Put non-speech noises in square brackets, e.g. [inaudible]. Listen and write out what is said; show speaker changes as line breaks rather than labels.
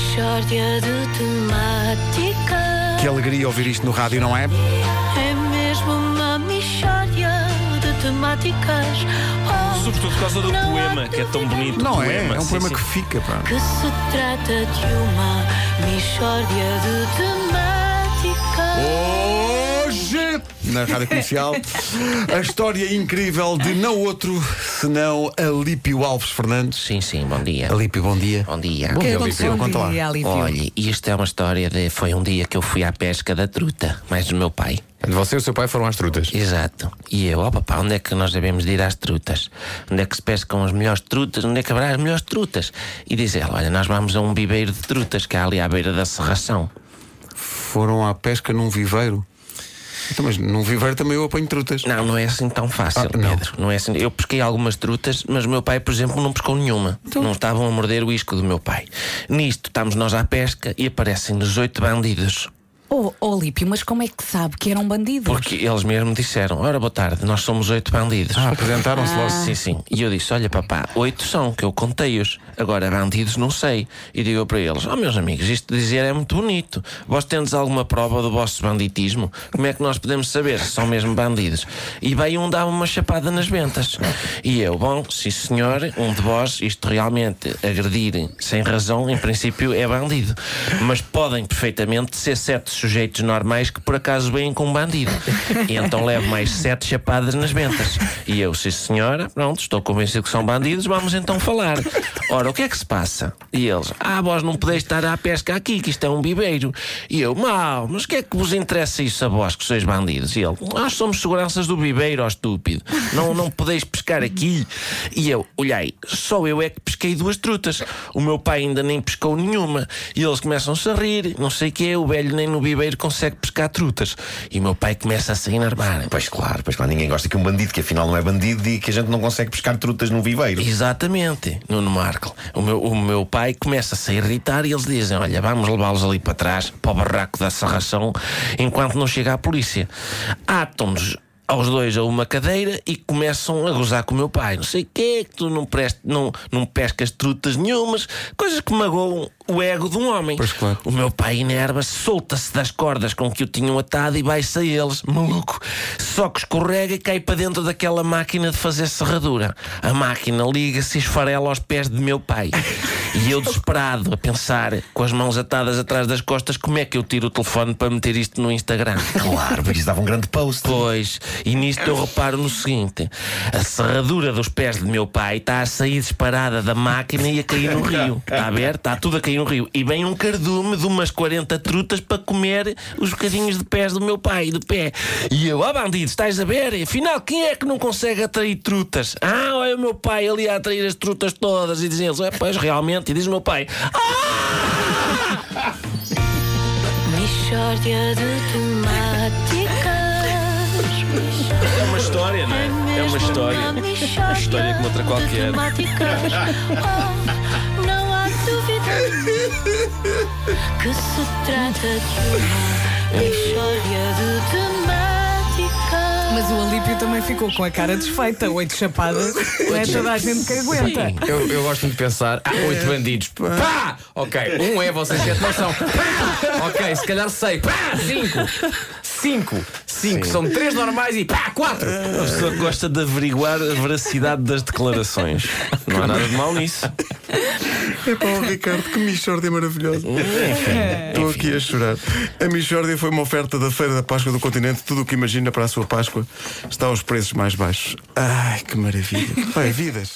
Mishória de temáticas.
Que alegria ouvir isto no rádio, não é?
É mesmo uma mishória de temáticas. Oh,
Sobretudo por causa do poema, que é tão bonito.
Não é?
poema.
É um
Sim,
poema
sim.
que fica, pá.
Que se trata de uma mishória de temáticas.
Hoje, na rádio comercial, a história incrível de não outro senão Alípio Alves Fernandes.
Sim, sim, bom dia.
Alípio, bom dia.
Bom dia.
Bom dia, Alípio. Conta lá.
Olha, isto é uma história de. Foi um dia que eu fui à pesca da truta, mais do meu pai.
Você e o seu pai foram às trutas.
Exato. E eu, ó papá, onde é que nós devemos de ir às trutas? Onde é que se pescam as melhores trutas? Onde é que haverá as melhores trutas? E diz ela, olha, nós vamos a um viveiro de trutas que há ali à beira da serração.
Foram à pesca num viveiro. Então, mas num viveiro também eu apanho trutas.
Não, não é assim tão fácil,
Ah, não.
Pedro. Não é assim. Eu pesquei algumas trutas, mas o meu pai, por exemplo, não pescou nenhuma.
Então-
Não estavam a morder o isco do meu pai. Nisto, estamos nós à pesca e aparecem 18 bandidos.
Oh, oh, Lípio, mas como é que sabe que eram bandidos?
Porque eles mesmo disseram: Ora, boa tarde, nós somos oito bandidos.
Ah, apresentaram-se logo.
Sim, sim. E eu disse: Olha, papá, oito são, que eu contei-os. Agora, bandidos, não sei. E digo eu para eles: Oh, meus amigos, isto de dizer é muito bonito. Vós tendes alguma prova do vosso banditismo? Como é que nós podemos saber se são mesmo bandidos? E veio um dar uma chapada nas ventas. E eu: Bom, sim, senhor, um de vós, isto realmente agredir sem razão, em princípio é bandido. Mas podem perfeitamente ser sete sujeitos normais que por acaso vêm com um bandido. E então levo mais sete chapadas nas ventas. E eu, sim senhora, pronto, estou convencido que são bandidos, vamos então falar. Ora, o que é que se passa? E eles, ah, vós não podeis estar à pesca aqui, que isto é um viveiro. E eu, mal, mas o que é que vos interessa isso a vós, que sois bandidos? E ele, nós somos seguranças do viveiro, ó estúpido. Não, não podeis pescar aqui. E eu, olhei, só eu é que pesquei duas trutas. O meu pai ainda nem pescou nenhuma. E eles começam-se a rir, não sei o quê, o velho nem no viveiro consegue pescar trutas. E o meu pai começa a se enervar.
Pois claro, pois claro, ninguém gosta que um bandido, que afinal não é bandido, diga que a gente não consegue pescar trutas num viveiro.
Exatamente, Nuno Marco. O meu, o meu pai começa-se a irritar e eles dizem: Olha, vamos levá-los ali para trás, para o barraco da serração, enquanto não chega a polícia. Atam-nos aos dois a uma cadeira e começam a gozar com o meu pai. Não sei o quê, que tu não, preste, não, não pescas trutas nenhumas, coisas que magoam o ego de um homem.
Pois claro.
O meu pai enerva-se, solta-se das cordas com que o tinham atado e vai-se a eles, maluco. Só que escorrega e cai para dentro daquela máquina de fazer serradura. A máquina liga-se e esfarela aos pés de meu pai. [laughs] E eu desesperado, a pensar, com as mãos atadas atrás das costas, como é que eu tiro o telefone para meter isto no Instagram?
Claro, porque isso dava um grande post.
Pois, e nisto eu reparo no seguinte: a serradura dos pés de meu pai está a sair disparada da máquina e a cair no rio. Está a ver? Está tudo a cair no rio. E vem um cardume de umas 40 trutas para comer os bocadinhos de pés do meu pai, de pé. E eu, ó bandido, estás a ver? Afinal, quem é que não consegue atrair trutas? Ah, o meu pai ali a atrair as trutas todas. E dizem eles, é, pois realmente. E diz o meu pai, ah!
Mishória de temáticas.
É uma história, não é? É uma história. Uma história como outra qualquer.
Oh, não há dúvida que se trata de uma mishória de temáticas.
Mas o Alípio também ficou com a cara desfeita. Oito chapadas. Não é toda a gente que aguenta.
Eu, eu gosto muito de pensar, ah, oito bandidos. Pá! Ok, um é, vocês sete não são. Pá! Ok, se calhar sei. Pá! Cinco! Cinco! Cinco! São três normais e pá! Quatro!
A pessoa gosta de averiguar a veracidade das declarações. Não há nada de mal nisso.
É para o Ricardo, que Michórdia maravilhosa. Estou aqui a chorar. A Michórdia foi uma oferta da Feira da Páscoa do Continente. Tudo o que imagina para a sua Páscoa está aos preços mais baixos. Ai, que maravilha. Vai, vidas.